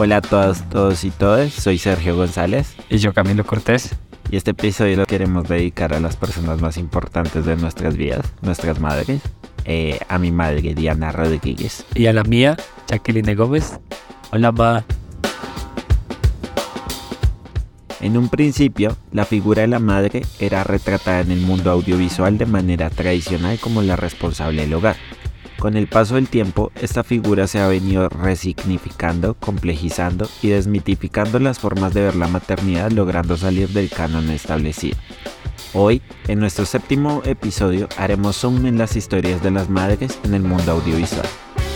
Hola a todos, todos y todas, soy Sergio González. Y yo Camilo Cortés. Y este episodio lo queremos dedicar a las personas más importantes de nuestras vidas, nuestras madres. Eh, a mi madre Diana Rodríguez. Y a la mía, Jacqueline Gómez. Hola, ma. En un principio, la figura de la madre era retratada en el mundo audiovisual de manera tradicional como la responsable del hogar. Con el paso del tiempo, esta figura se ha venido resignificando, complejizando y desmitificando las formas de ver la maternidad logrando salir del canon establecido. Hoy, en nuestro séptimo episodio, haremos zoom en las historias de las madres en el mundo audiovisual.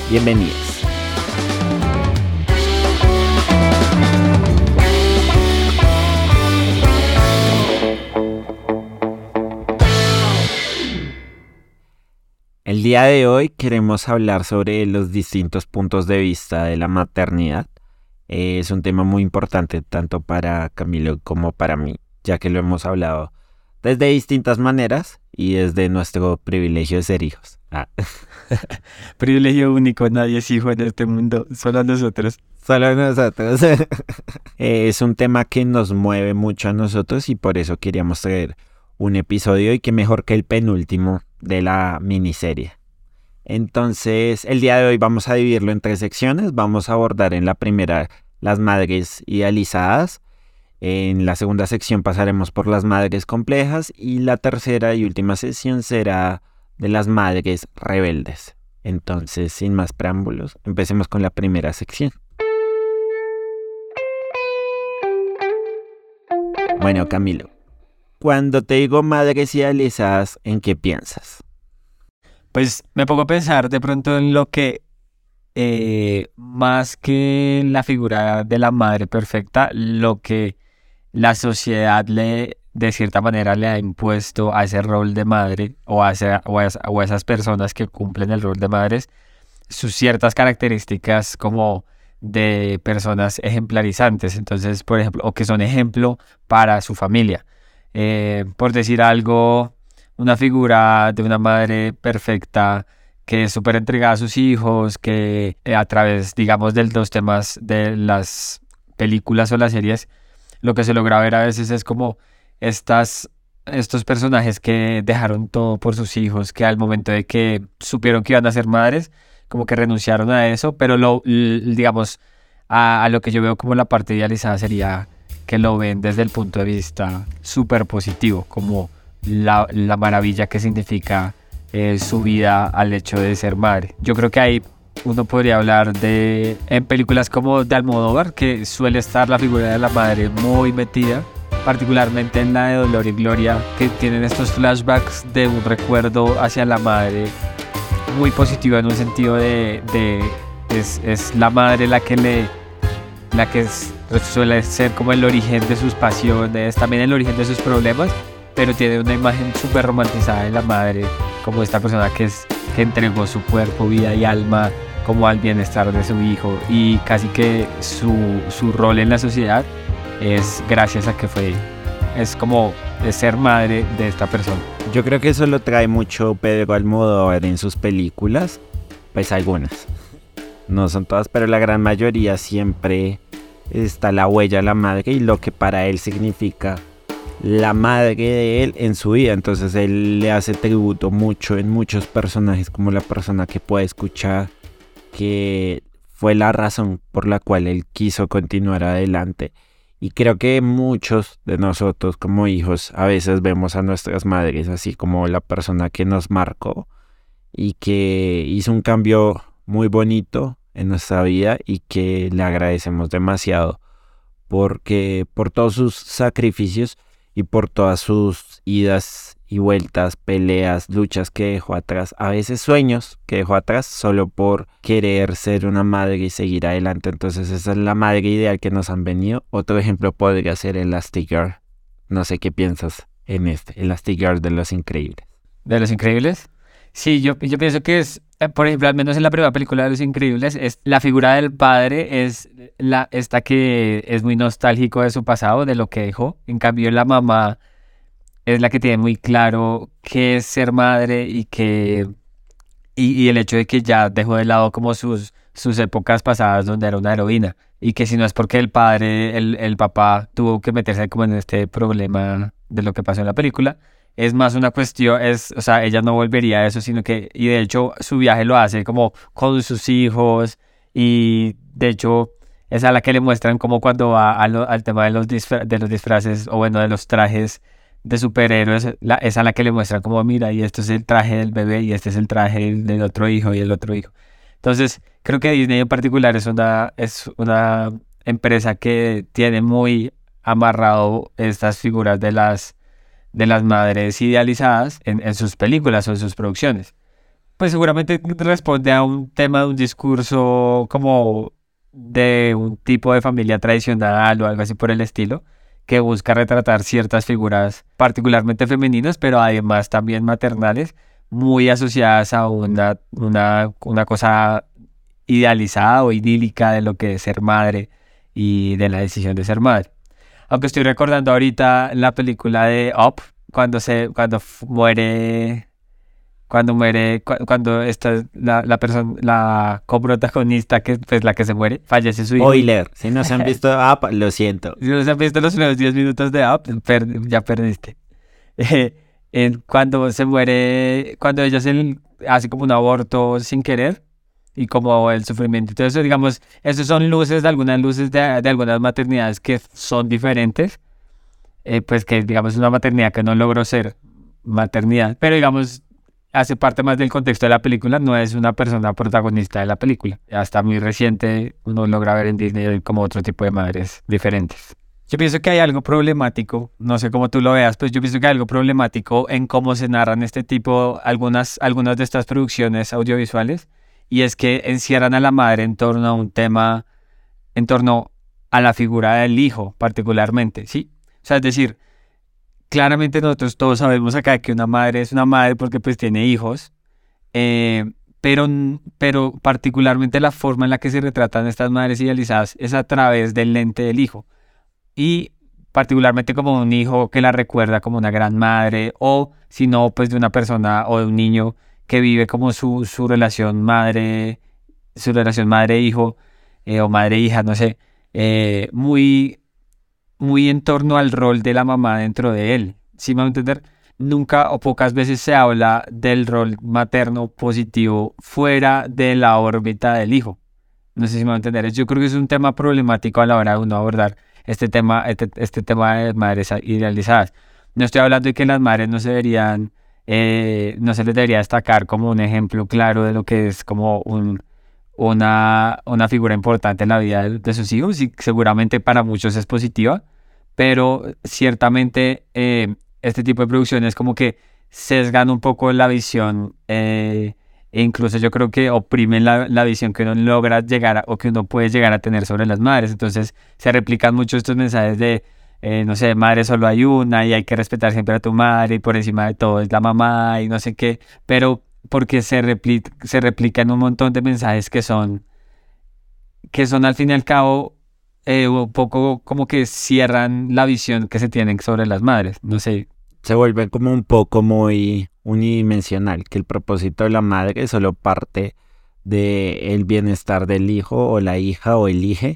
Bienvenidos. El día de hoy queremos hablar sobre los distintos puntos de vista de la maternidad. Eh, es un tema muy importante tanto para Camilo como para mí, ya que lo hemos hablado desde distintas maneras y desde nuestro privilegio de ser hijos. Ah. privilegio único, nadie es hijo en este mundo, solo nosotros. Solo nosotros. Eh, es un tema que nos mueve mucho a nosotros y por eso queríamos traer un episodio y que mejor que el penúltimo de la miniserie. Entonces, el día de hoy vamos a dividirlo en tres secciones. Vamos a abordar en la primera las madres idealizadas. En la segunda sección pasaremos por las madres complejas y la tercera y última sección será de las madres rebeldes. Entonces, sin más preámbulos, empecemos con la primera sección. Bueno, Camilo, cuando te digo madres idealizadas, ¿en qué piensas? Pues me pongo a pensar de pronto en lo que eh, más que la figura de la madre perfecta, lo que la sociedad le, de cierta manera, le ha impuesto a ese rol de madre o a, o a esas personas que cumplen el rol de madres, sus ciertas características como de personas ejemplarizantes, entonces, por ejemplo, o que son ejemplo para su familia. Eh, por decir algo, una figura de una madre perfecta que es súper entregada a sus hijos, que eh, a través, digamos, de los temas de las películas o las series, lo que se logra ver a veces es como estas, estos personajes que dejaron todo por sus hijos, que al momento de que supieron que iban a ser madres, como que renunciaron a eso, pero lo, digamos, a, a lo que yo veo como la parte idealizada sería que lo ven desde el punto de vista súper positivo, como la, maravilla que significa eh, su vida al hecho de ser madre. Yo creo que ahí uno podría hablar de en películas como de Almodóvar, que suele estar la figura de la madre muy metida, particularmente en la de Dolor y Gloria, que tienen estos flashbacks de un recuerdo hacia la madre muy positivo en un sentido de, de es, es la madre la que le la que suele ser como el origen de sus pasiones, también el origen de sus problemas, pero tiene una imagen súper romantizada de la madre, como esta persona que, es, que entregó su cuerpo, vida y alma como al bienestar de su hijo y casi que su, su rol en la sociedad es gracias a que fue, es como de ser madre de esta persona. Yo creo que eso lo trae mucho Pedro Almodóvar en sus películas, pues algunas. No son todas, pero la gran mayoría siempre está la huella de la madre y lo que para él significa la madre de él en su vida. Entonces él le hace tributo mucho en muchos personajes como la persona que puede escuchar, que fue la razón por la cual él quiso continuar adelante. Y creo que muchos de nosotros como hijos a veces vemos a nuestras madres así como la persona que nos marcó y que hizo un cambio muy bonito en nuestra vida y que le agradecemos demasiado porque por todos sus sacrificios y por todas sus idas y vueltas, peleas, luchas que dejó atrás, a veces sueños que dejó atrás solo por querer ser una madre y seguir adelante. Entonces esa es la madre ideal que nos han venido. Otro ejemplo podría ser Elastic Girl. No sé qué piensas en este, Elastic Girl de los increíbles. ¿De los increíbles? Sí, yo, yo pienso que es eh, por ejemplo, al menos en la primera película de Los Increíbles, es la figura del padre es la esta que es muy nostálgico de su pasado, de lo que dejó. En cambio, la mamá es la que tiene muy claro qué es ser madre y que y, el hecho de que ya dejó de lado como sus sus épocas pasadas donde era una heroína y que si no es porque el padre, el, el papá tuvo que meterse como en este problema de lo que pasó en la película, es más una cuestión, es, o sea, ella no volvería a eso, sino que, y de hecho su viaje lo hace como con sus hijos y de hecho es a la que le muestran como cuando va al tema de los, de los disfraces o bueno, de los trajes de superhéroes, es a la que le muestran como, mira, y esto es el traje del bebé y este es el traje del otro hijo y el otro hijo. Entonces, creo que Disney en particular es una, es una empresa que tiene muy amarrado estas figuras de las, de las madres idealizadas en, en sus películas o en sus producciones. Pues seguramente responde a un tema de un discurso como de un tipo de familia tradicional o algo así por el estilo que busca retratar ciertas figuras particularmente femeninas, pero además también maternales, muy asociadas a una, una, una cosa idealizada o idílica de lo que es ser madre y de la decisión de ser madre. Aunque estoy recordando ahorita la película de Up, cuando, se, cuando muere cuando muere, cuando esta, la, la persona, la coprotagonista, que es pues, la que se muere, fallece su hijo. Spoiler, si no se han visto Up, lo siento. Si no se han visto los primeros 10 minutos de Up, ya perdiste. Eh, cuando se muere, cuando ella se hace como un aborto sin querer y como el sufrimiento. Entonces, digamos, esos son luces de algunas luces de, de algunas maternidades que son diferentes. Eh, pues que digamos es una maternidad que no logró ser maternidad, pero digamos hace parte más del contexto de la película, no es una persona protagonista de la película. Hasta muy reciente uno logra ver en Disney como otro tipo de madres diferentes. Yo pienso que hay algo problemático, no sé cómo tú lo veas, pero yo pienso que hay algo problemático en cómo se narran este tipo, algunas, algunas de estas producciones audiovisuales, y es que encierran a la madre en torno a un tema, en torno a la figura del hijo particularmente, ¿sí? O sea, es decir, claramente nosotros todos sabemos acá que una madre es una madre porque pues tiene hijos, eh, pero, pero particularmente la forma en la que se retratan estas madres idealizadas es a través del lente del hijo. Y particularmente como un hijo que la recuerda como una gran madre o si no pues de una persona o de un niño que vive como su, su relación madre, su relación madre-hijo eh, o madre-hija, no sé, eh, muy muy en torno al rol de la mamá dentro de él. Si me va a entender? Nunca o pocas veces se habla del rol materno positivo fuera de la órbita del hijo. No sé si me va a entender. Yo creo que es un tema problemático a la hora de uno abordar este tema, este, este tema de madres idealizadas. No estoy hablando de que las madres no se deberían, eh, no se les debería destacar como un ejemplo claro de lo que es como un, una, una figura importante en la vida de, de sus hijos y seguramente para muchos es positiva pero ciertamente eh, este tipo de producciones como que sesgan un poco la visión eh, e incluso yo creo que oprimen la, la, visión que uno logra llegar a, o que uno puede llegar a tener sobre las madres. Entonces se replican mucho estos mensajes de, eh, no sé, madre solo hay una y hay que respetar siempre a tu madre y por encima de todo es la mamá y no sé qué, pero porque se, repli se replican un montón de mensajes que son, que son al fin y al cabo eh, un poco como que cierran la visión que se tienen sobre las madres. No sé. Se vuelve como un poco muy unidimensional, que el propósito de la madre solo parte del bienestar del hijo o la hija o el hijo,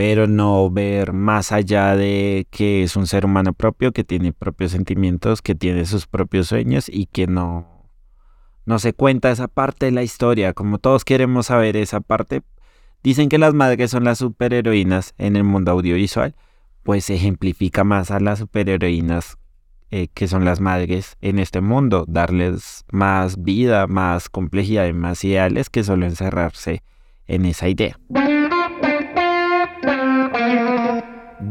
pero no ver más allá de que es un ser humano propio, que tiene propios sentimientos, que tiene sus propios sueños y que no, no se cuenta esa parte de la historia, como todos queremos saber esa parte, Dicen que las madres son las superheroínas en el mundo audiovisual, pues ejemplifica más a las superheroínas eh, que son las madres en este mundo, darles más vida, más complejidad y más ideales que solo encerrarse en esa idea.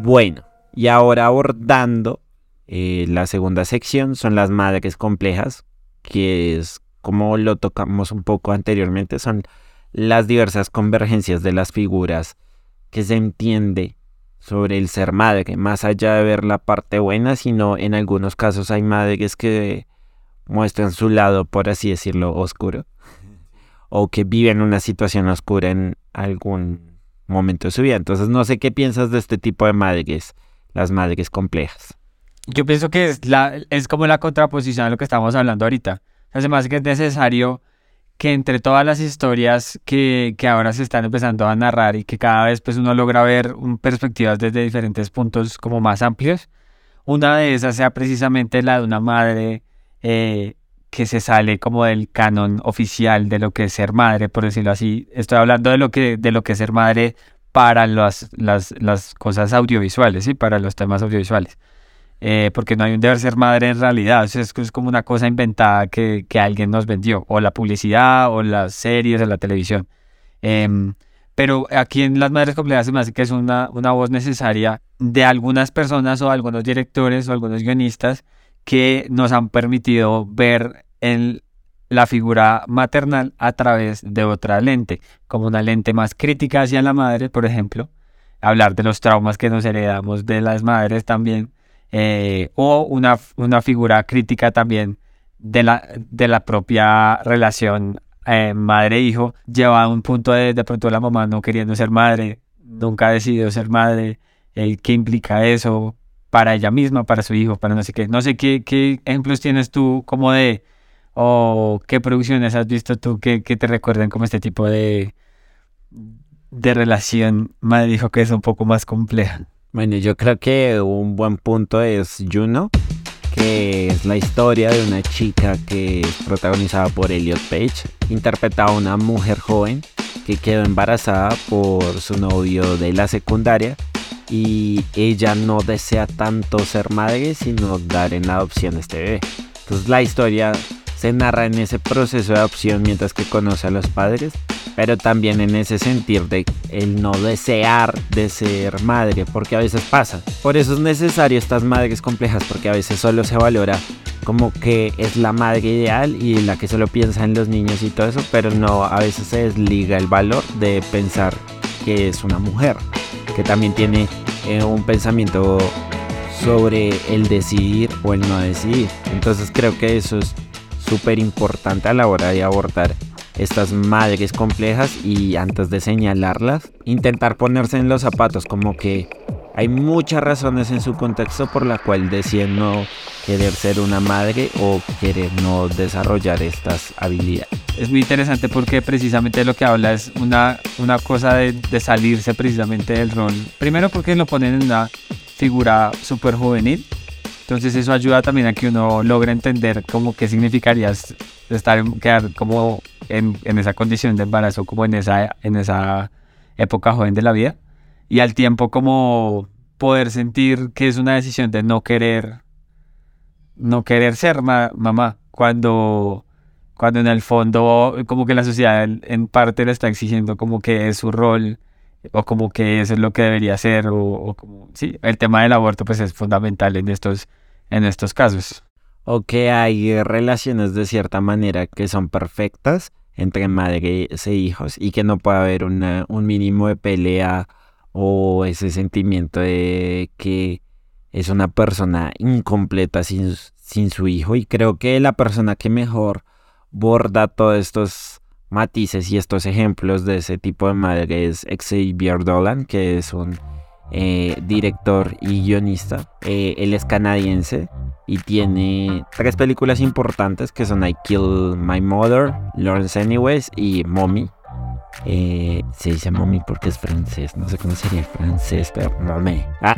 Bueno, y ahora abordando eh, la segunda sección son las madres complejas, que es como lo tocamos un poco anteriormente, son las diversas convergencias de las figuras que se entiende sobre el ser madre, más allá de ver la parte buena, sino en algunos casos hay madres que muestran su lado, por así decirlo, oscuro, o que viven una situación oscura en algún momento de su vida. Entonces no sé qué piensas de este tipo de madres, las madres complejas. Yo pienso que es, como la contraposición a lo que estamos hablando ahorita. Además que es necesario que entre todas las historias que, ahora se están empezando a narrar y que cada vez pues uno logra ver perspectivas desde diferentes puntos como más amplios, una de esas sea precisamente la de una madre eh, que se sale como del canon oficial de lo que es ser madre, por decirlo así. Estoy hablando de lo que, de lo que es ser madre para las, las, las cosas audiovisuales, ¿sí? para los temas audiovisuales. Eh, porque no hay un deber ser madre en realidad, es, es como una cosa inventada que, que, alguien nos vendió, o la publicidad, o las series, o la televisión. Em, pero aquí en Las Madres Complejas se me hace que es una, una voz necesaria de algunas personas o algunos directores o algunos guionistas que nos han permitido ver en la figura maternal a través de otra lente, como una lente más crítica hacia la madre, por ejemplo, hablar de los traumas que nos heredamos de las madres también, eh, o una, una, figura crítica también de la, de la propia relación eh, madre-hijo, lleva a un punto de, de pronto la mamá no queriendo ser madre, nunca ha decidido ser madre, eh, qué implica eso para ella misma, para su hijo, para no sé qué. No sé qué, qué ejemplos tienes tú como de, o qué producciones has visto tú que, que te recuerden como este tipo de, de relación madre-hijo que es un poco más compleja. Bueno, yo creo que un buen punto es Juno, que es la historia de una chica que es protagonizada por Elliot Page, interpreta a una mujer joven que quedó embarazada por su novio de la secundaria y ella no desea tanto ser madre sino dar en adopción a este bebé. Entonces la historia se narra en ese proceso de adopción mientras que conoce a los padres pero también en ese sentir de el no desear de ser madre, porque a veces pasa. Por eso es necesario estas madres complejas, porque a veces solo se valora como que es la madre ideal y la que solo piensa en los niños y todo eso, pero no, a veces se desliga el valor de pensar que es una mujer, que también tiene eh, un pensamiento sobre el decidir o el no decidir. Entonces creo que eso es súper importante a la hora de abordar estas madres complejas y antes de señalarlas, intentar ponerse en los zapatos, como que hay muchas razones en su contexto por la cual deciden no querer ser una madre o querer no desarrollar estas habilidades. Es muy interesante porque precisamente lo que habla es una, una cosa de, de salirse precisamente del rol. Primero porque lo ponen en una figura súper juvenil entonces eso ayuda también a que uno logre entender cómo qué significaría estar, quedar como en, en, esa condición de embarazo, como en esa, en esa época joven de la vida. Y al tiempo como poder sentir que es una decisión de no querer, no querer ser mamá, cuando, cuando en el fondo como que la sociedad en parte le está exigiendo como que es su rol o como que eso es lo que debería ser o, sí el tema del aborto pues es fundamental en estos en estos casos. O que hay relaciones de cierta manera que son perfectas entre madres e hijos y que no puede haber una, un mínimo de pelea o ese sentimiento de que es una persona incompleta sin, sin su hijo y creo que la persona que mejor borda todos estos matices y estos ejemplos de ese tipo de madre es Xavier Dolan, que es un eh, director y guionista. Eh, él es canadiense y tiene tres películas importantes que son I Kill My Mother, Lawrence Anyways y Mommy. Eh, se dice Mommy porque es francés, no sé cómo sería francés, pero me. Ah.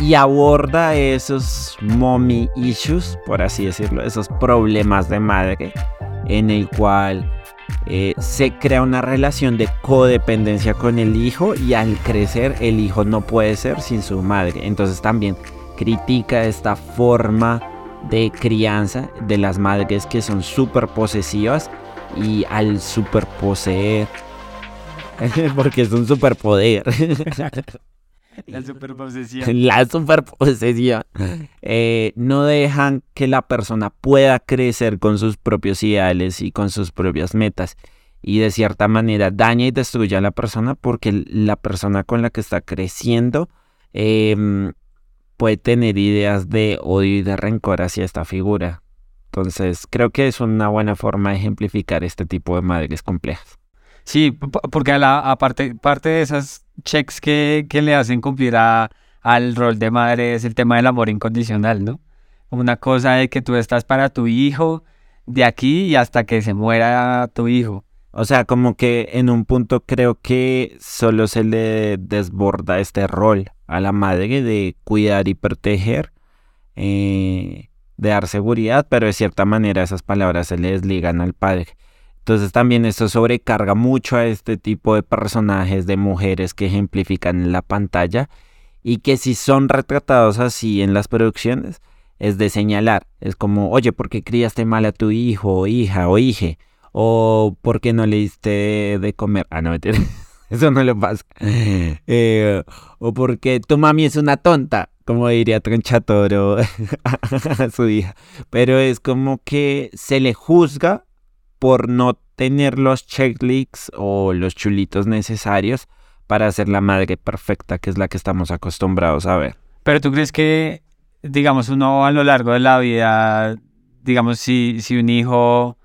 y aborda esos mommy issues, por así decirlo, esos problemas de madre en el cual eh, se crea una relación de codependencia con el hijo y al crecer el hijo no puede ser sin su madre. Entonces también critica esta forma de crianza de las madres que son súper posesivas y al superposeer, porque es un superpoder. La superposesión. La superposesión. Eh, no dejan que la persona pueda crecer con sus propios ideales y con sus propias metas. Y de cierta manera daña y destruye a la persona porque la persona con la que está creciendo em, puede tener ideas de odio y de rencor hacia esta figura. Entonces creo que es una buena forma de ejemplificar este tipo de madres complejas. Sí, porque a la, aparte parte de esas checks que, que le hacen cumplir a, al rol de madre es el tema del amor incondicional, ¿no? Una cosa de que tú estás para tu hijo de aquí y hasta que se muera tu hijo. O sea, como que en un punto creo que solo se le desborda este rol a la madre de cuidar y proteger, eh, de dar seguridad, pero de cierta manera esas palabras se le desligan al padre. Entonces también esto sobrecarga mucho a este tipo de personajes de mujeres que ejemplifican en la pantalla y que si son retratados así en las producciones es de señalar. Es como, oye, ¿por qué criaste mal a tu hijo o hija o hije? O ¿por qué no le diste de comer? Ah, no, eso no le pasa. Eh, o porque tu mami es una tonta, como diría Tronchatoro a su hija. Pero es como que se le juzga por no tener los checklists o los chulitos necesarios para ser la madre perfecta, que es la que estamos acostumbrados a ver. Pero tú crees que, digamos, uno a lo largo de la vida, digamos, si, si un hijo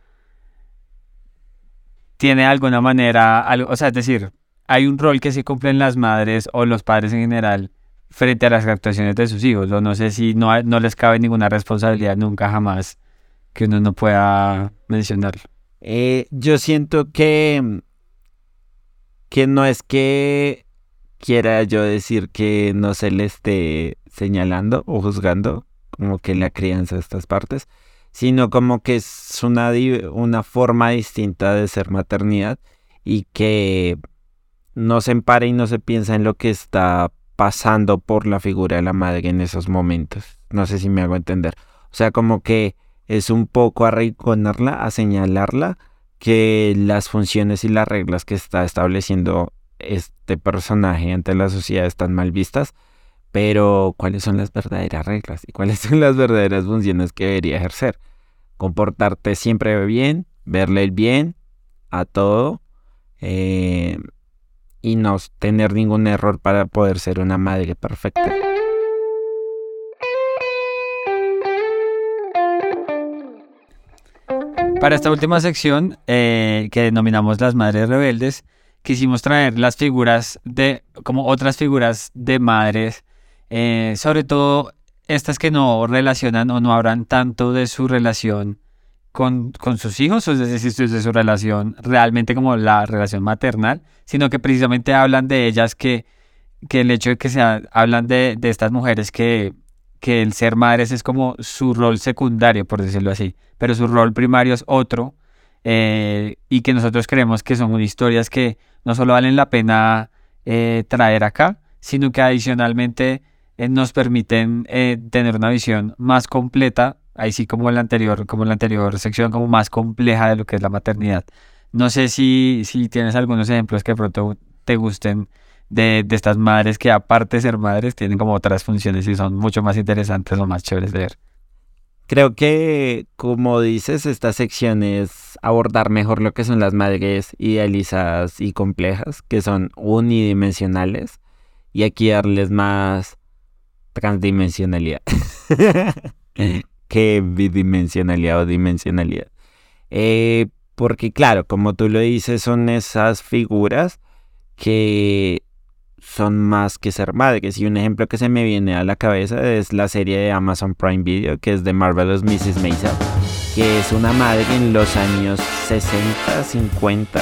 tiene alguna manera, o sea, es decir, hay un rol que se cumplen las madres o los padres en general frente a las actuaciones de sus hijos, o no sé si no, no les cabe ninguna responsabilidad nunca jamás que uno no pueda mencionarlo. Eh, yo siento que, que no es que quiera yo decir que no se le esté señalando o juzgando como que la crianza de estas partes, sino como que es una, una forma distinta de ser maternidad y que no se empare y no se piensa en lo que está pasando por la figura de la madre en esos momentos. No sé si me hago entender. O sea, como que es un poco arrinconarla, a señalarla que las funciones y las reglas que está estableciendo este personaje ante la sociedad están mal vistas, pero ¿cuáles son las verdaderas reglas y cuáles son las verdaderas funciones que debería ejercer? Comportarte siempre bien, verle el bien a todo eh, y no tener ningún error para poder ser una madre perfecta. Para esta última sección, eh, que denominamos las madres rebeldes, quisimos traer las figuras de, como otras figuras de madres, eh, sobre todo estas que no relacionan o no hablan tanto de su relación con, con sus hijos, o es decir, de su relación realmente como la relación maternal, sino que precisamente hablan de ellas que, que el hecho de que se hablan de, de estas mujeres que que el ser madres es como su rol secundario, por decirlo así, pero su rol primario es otro, eh, y que nosotros creemos que son historias que no solo valen la pena eh, traer acá, sino que adicionalmente eh, nos permiten tener una visión más completa, ahí sí como en la anterior, como en la anterior sección, como más compleja de lo que es la maternidad. No sé si, si tienes algunos ejemplos que de pronto te gusten de, estas madres que aparte de ser madres tienen como otras funciones y son mucho más interesantes o más chéveres de ver. Creo que, como dices, esta sección es abordar mejor lo que son las madres idealizadas y complejas, que son unidimensionales, y aquí darles más transdimensionalidad que bidimensionalidad o dimensionalidad. Eh, porque claro, como tú lo dices, son esas figuras que son más que ser madres. Y un ejemplo que se me viene a la cabeza es la serie de Amazon Prime Video, que es de Marvelous Mrs. Maisel, que es una madre en los años 60, 50,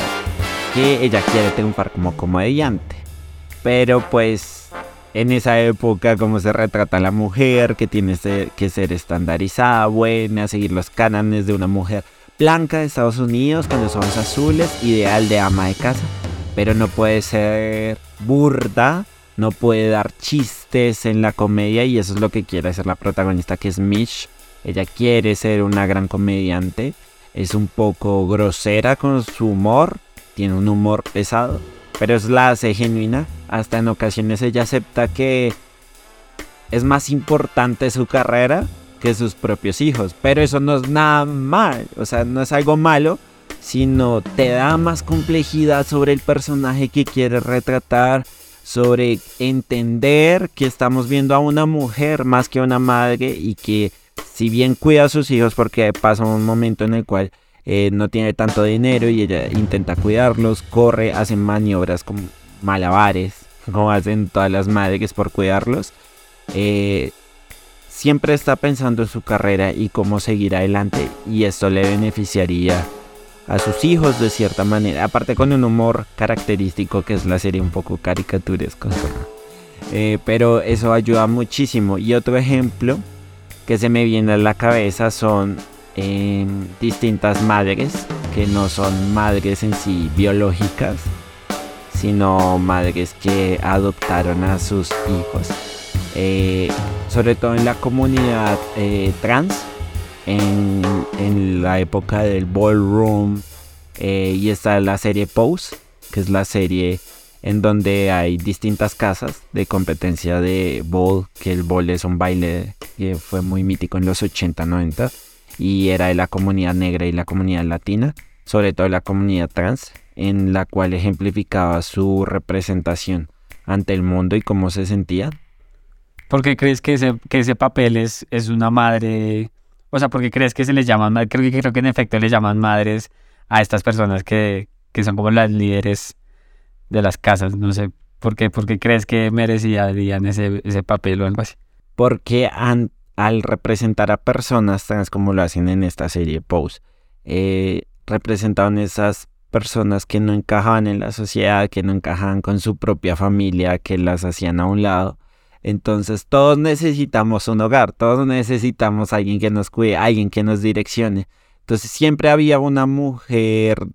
que ella quiere triunfar como comediante. Pero pues en esa época, como se retrata a la mujer, que tiene que ser estandarizada, buena, seguir los cánones de una mujer blanca de Estados Unidos con los ojos azules, ideal de ama de casa pero no puede ser burda, no puede dar chistes en la comedia y eso es lo que quiere hacer la protagonista que es Mish. Ella quiere ser una gran comediante, es un poco grosera con su humor, tiene un humor pesado, pero es la hace genuina. Hasta en ocasiones ella acepta que es más importante su carrera que sus propios hijos, pero eso no es nada mal, o sea, no es algo malo sino te da más complejidad sobre el personaje que quieres retratar, sobre entender que estamos viendo a una mujer más que a una madre y que si bien cuida a sus hijos porque pasa un momento en el cual eh, no tiene tanto dinero y ella intenta cuidarlos, corre, hace maniobras como malabares, como hacen todas las madres por cuidarlos, eh, siempre está pensando en su carrera y cómo seguir adelante y esto le beneficiaría a sus hijos de cierta manera, aparte con un humor característico que es la serie un poco caricaturesco. Eh, pero eso ayuda muchísimo. Y otro ejemplo que se me viene a la cabeza son em, distintas madres que no son madres en sí biológicas, sino madres que adoptaron a sus hijos. Eh, sobre todo en la comunidad eh, trans, en, la época del ballroom. Eh, y está la serie Pose, que es la serie en donde hay distintas casas de competencia de ball, que el ball es un baile que fue muy mítico en los 80, 90 y era de la comunidad negra y la comunidad latina, sobre todo la comunidad trans, en la cual ejemplificaba su representación ante el mundo y cómo se sentía. ¿Por qué crees que ese, que ese papel es, es una madre o sea, porque crees que se les llaman, creo que, creo que en efecto les llaman madres a estas personas que, que son como las líderes de las casas, no sé, ¿por qué, porque crees que merecían ese, ese papel o algo así? Porque al representar a personas trans como lo hacen en esta serie Pose, eh, representaban esas personas que no encajaban en la sociedad, que no encajaban con su propia familia, que las hacían a un lado entonces todos necesitamos un hogar, todos necesitamos alguien que nos cuide, alguien que nos direccione. Entonces siempre había una mujer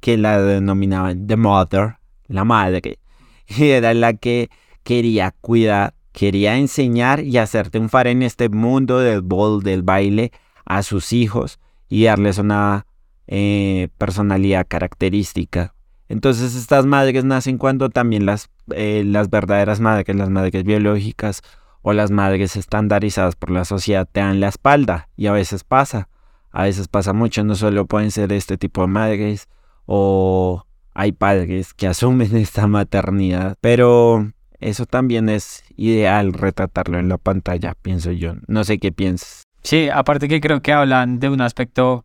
que la denominaban The Mother, la madre, y era la que quería cuidar, quería enseñar y hacer triunfar en este mundo del bol, del baile, a sus hijos y darles una eh, personalidad característica. Entonces estas madres nacen cuando también las, eh, las verdaderas madres, las madres biológicas o las madres estandarizadas por la sociedad te dan la espalda y a veces pasa, a veces pasa mucho, no solo pueden ser este tipo de madres o hay padres que asumen esta maternidad, pero eso también es ideal retratarlo en la pantalla, pienso yo. No sé qué piensas. Sí, aparte que creo que hablan de un aspecto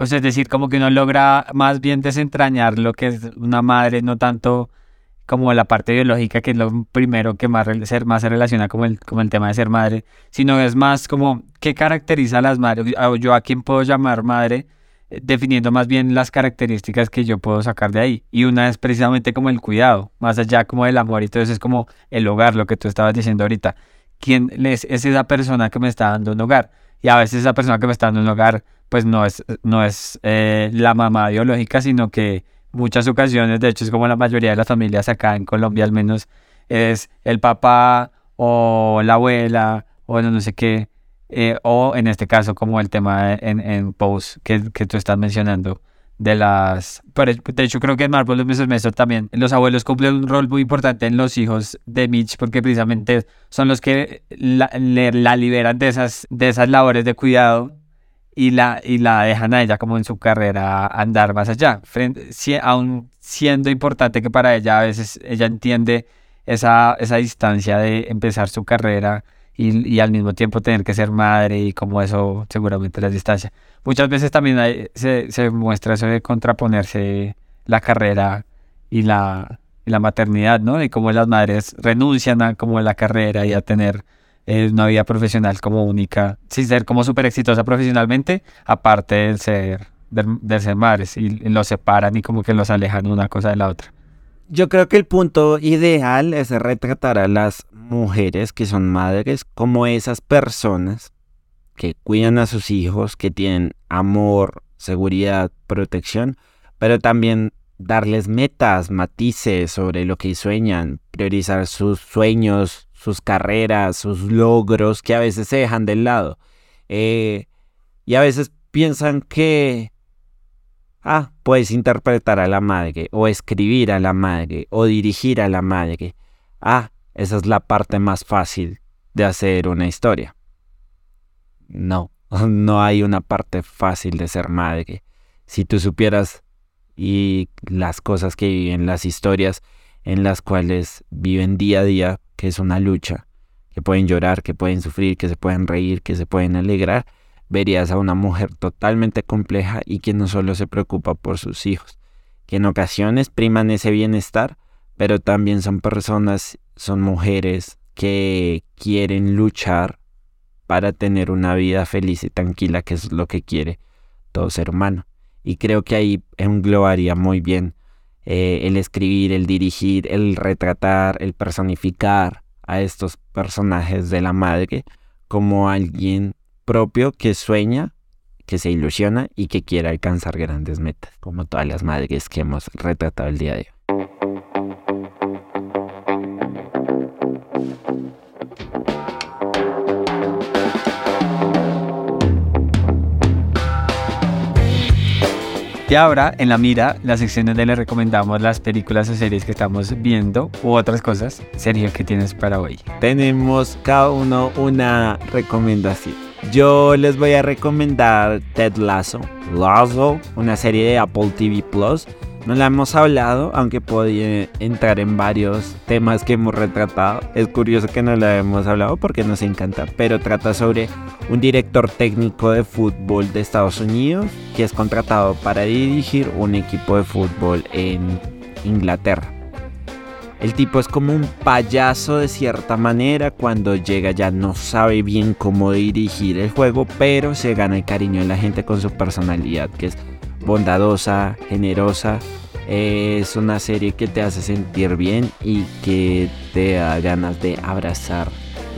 o sea, es decir, como que uno logra más bien desentrañar lo que es una madre, no tanto como la parte biológica, que es lo primero que más, se relaciona con el, el tema de ser madre, sino es más como qué caracteriza a las madres, yo a quién puedo llamar madre, eh, definiendo más bien las características que yo puedo sacar de ahí. Y una es precisamente como el cuidado, más allá como del amor, y entonces es como el hogar, lo que tú estabas diciendo ahorita. ¿Quién es esa persona que me está dando un hogar? Y a veces esa persona que me está dando un hogar pues no es, no es eh, la mamá biológica, sino que muchas ocasiones, de hecho es como la mayoría de las familias acá en Colombia al menos, es el papá o la abuela o no, sé qué, eh, o en este caso como el tema en, en Post que, que tú estás mencionando de las... De hecho, creo que en Marvel Mr. también los abuelos cumplen un rol muy importante en los hijos de Mitch porque precisamente son los que la, la liberan de esas, de esas labores de cuidado y la, y la dejan a ella como en su carrera andar más allá. Frente, aún siendo importante que para ella a veces ella entiende esa, esa distancia de empezar su carrera y, al mismo tiempo tener que ser madre y como eso seguramente la distancia. Muchas veces también se, se, muestra eso de contraponerse la carrera y la, y la maternidad, ¿no? Y cómo las madres renuncian a la carrera y a tener es una vida profesional como única, sin ser como súper exitosa profesionalmente, aparte del ser, del, ser madres, y, los separan y como que los alejan una cosa de la otra. Yo creo que el punto ideal es retratar a las mujeres que son madres como esas personas que cuidan a sus hijos, que tienen amor, seguridad, protección, pero también darles metas, matices sobre lo que sueñan, priorizar sus sueños, sus carreras, sus logros, que a veces se dejan de lado. Eh, y a veces piensan que, ah, puedes interpretar a la madre, o escribir a la madre, o dirigir a la madre. Ah, esa es la parte más fácil de hacer una historia. No, no hay una parte fácil de ser madre. Si tú supieras y las cosas que viven, las historias en las cuales viven día a día, que es una lucha, que pueden llorar, que pueden sufrir, que se pueden reír, que se pueden alegrar, verías a una mujer totalmente compleja y que no solo se preocupa por sus hijos, que en ocasiones priman ese bienestar, pero también son personas, son mujeres que quieren luchar para tener una vida feliz y tranquila, que es lo que quiere todo ser humano. Y creo que ahí englobaría muy bien eh, el escribir, el dirigir, el retratar, el personificar a estos personajes de la madre como alguien propio que sueña, que se ilusiona y que quiere alcanzar grandes metas, como todas las madres que hemos retratado el día de hoy. Y ahora, en la mira, la sección donde le recomendamos las películas o series que estamos viendo u otras cosas. Sergio, ¿qué tienes para hoy? Tenemos cada uno una recomendación. Yo les voy a recomendar Ted Lasso. Lasso, una serie de Apple TV Plus no la hemos hablado, aunque podía entrar en varios temas que hemos retratado. Es curioso que no la hemos hablado porque nos encanta, pero trata sobre un director técnico de fútbol de Estados Unidos que es contratado para dirigir un equipo de fútbol en Inglaterra. El tipo es como un payaso de cierta manera, cuando llega ya no sabe bien cómo dirigir el juego, pero se gana el cariño de la gente con su personalidad, que es bondadosa, generosa. Es una serie que te hace sentir bien y que te da ganas de abrazar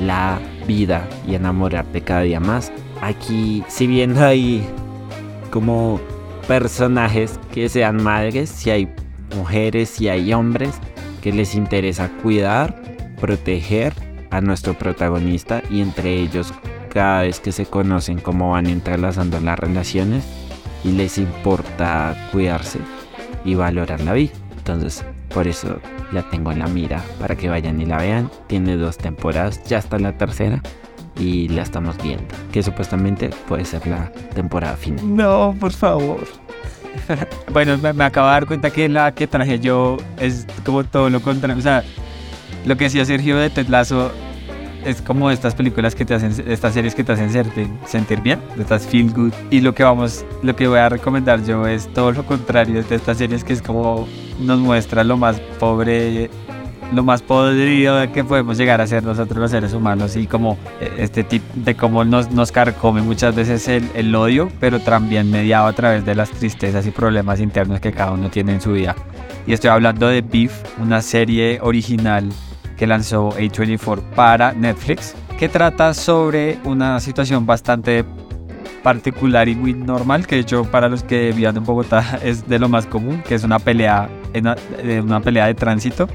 la vida y enamorarte cada día más. Aquí, si viendo hay como personajes que sean madres, si hay mujeres, si hay hombres que les interesa cuidar, proteger a nuestro protagonista y entre ellos cada vez que se conocen cómo van entrelazando las relaciones y les importa cuidarse y valorar la vida. Entonces, por eso la tengo en la mira para que vayan y la vean. Tiene dos temporadas, ya está la tercera y la estamos viendo. Que supuestamente puede ser la temporada final. No, por favor. bueno, me, acabo de dar cuenta que la que traje yo es como todo lo contrario. O sea, lo que decía Sergio de Tetlazo es como estas películas que te hacen, estas series que te hacen sentir bien, estas feel good. Y lo que vamos, lo que voy a recomendar yo es todo lo contrario de estas series que es como nos muestra lo más pobre, lo más podrido que podemos llegar a ser nosotros los seres humanos y como eh, este tipo de cómo nos, nos carcome muchas veces el, el odio, pero también mediado a través de las tristezas y problemas internos que cada uno tiene en su vida. Y estoy hablando de Beef, una serie original que lanzó A24 para Netflix, que trata sobre una situación bastante particular y muy normal, que de hecho para los que viven en Bogotá es de lo más común, que es una pelea, una pelea de tránsito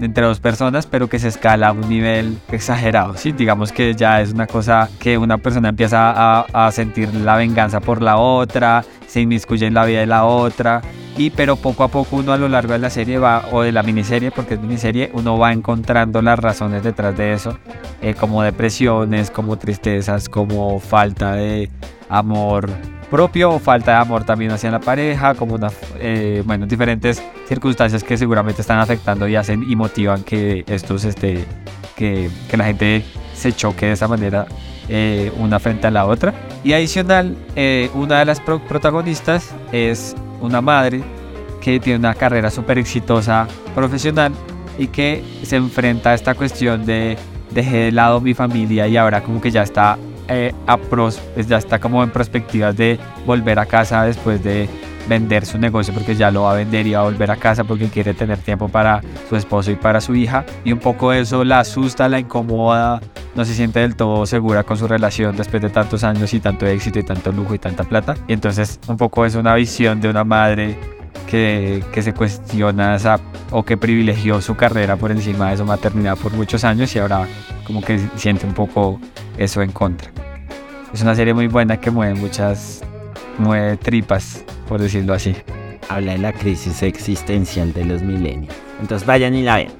entre dos personas, pero que se escala a un nivel exagerado, ¿sí? Digamos que ya es una cosa que una persona empieza a, a sentir la venganza por la otra, se inmiscuye en la vida de la otra, y pero poco a poco uno a lo largo de la serie va, o de la miniserie, porque es miniserie, uno va encontrando las razones detrás de eso, eh, como depresiones, como tristezas, como falta de amor propio o falta de amor también hacia la pareja, como una, eh, bueno, diferentes circunstancias que seguramente están afectando y hacen y motivan que estos, este, que, que la gente se choque de esa manera eh, una frente a la otra. Y adicional, una de las protagonistas es una madre que tiene una carrera súper exitosa profesional y que se enfrenta a esta cuestión de dejé de lado mi familia y ahora como que ya está eh, pues ya está como en perspectivas de volver a casa después de vender su negocio porque ya lo va a vender y va a volver a casa porque quiere tener tiempo para su esposo y para su hija. Y un poco eso la asusta, la incomoda, no se siente del todo segura con su relación después de tantos años y tanto éxito y tanto lujo y tanta plata. Y entonces un poco es una visión de una madre que, que, se cuestiona o que privilegió su carrera por encima de su maternidad por muchos años y ahora como que siente un poco eso en contra. Es una serie muy buena que mueve muchas, mueve tripas por decirlo así. Habla de la crisis existencial de los milenios. Entonces vayan y la ven.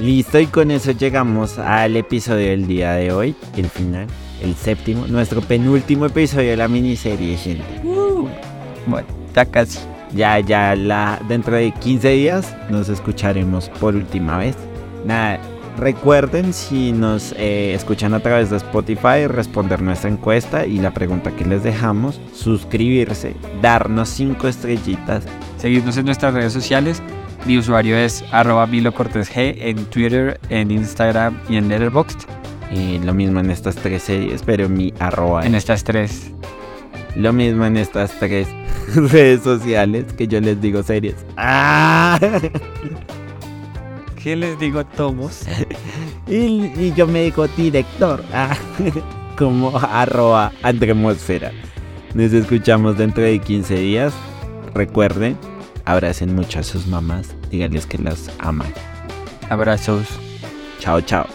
Listo, y con eso llegamos al episodio del día de hoy, el final, el séptimo, nuestro penúltimo episodio de la miniserie, gente. Uh, bueno, ya casi. Ya, ya, la, dentro de 15 días nos escucharemos por última vez. Nada, Recuerden si nos eh, escuchan a través de Spotify responder nuestra encuesta y la pregunta que les dejamos, suscribirse, darnos 5 estrellitas, seguirnos en nuestras redes sociales Mi usuario es arroba Milo Cortés G en Twitter, en Instagram y en Letterboxd. Y lo mismo en estas tres series, pero mi arroba En es estas tres. lo mismo en estas tres redes sociales que yo les digo series. ¡Ah! ¿Qué les digo, Tomos? Y, y yo me digo director, ah, como arroba Andremosfera. Nos escuchamos dentro de 15 días. Recuerden, abracen mucho a sus mamás, díganles que las aman. Abrazos. Chao, chao.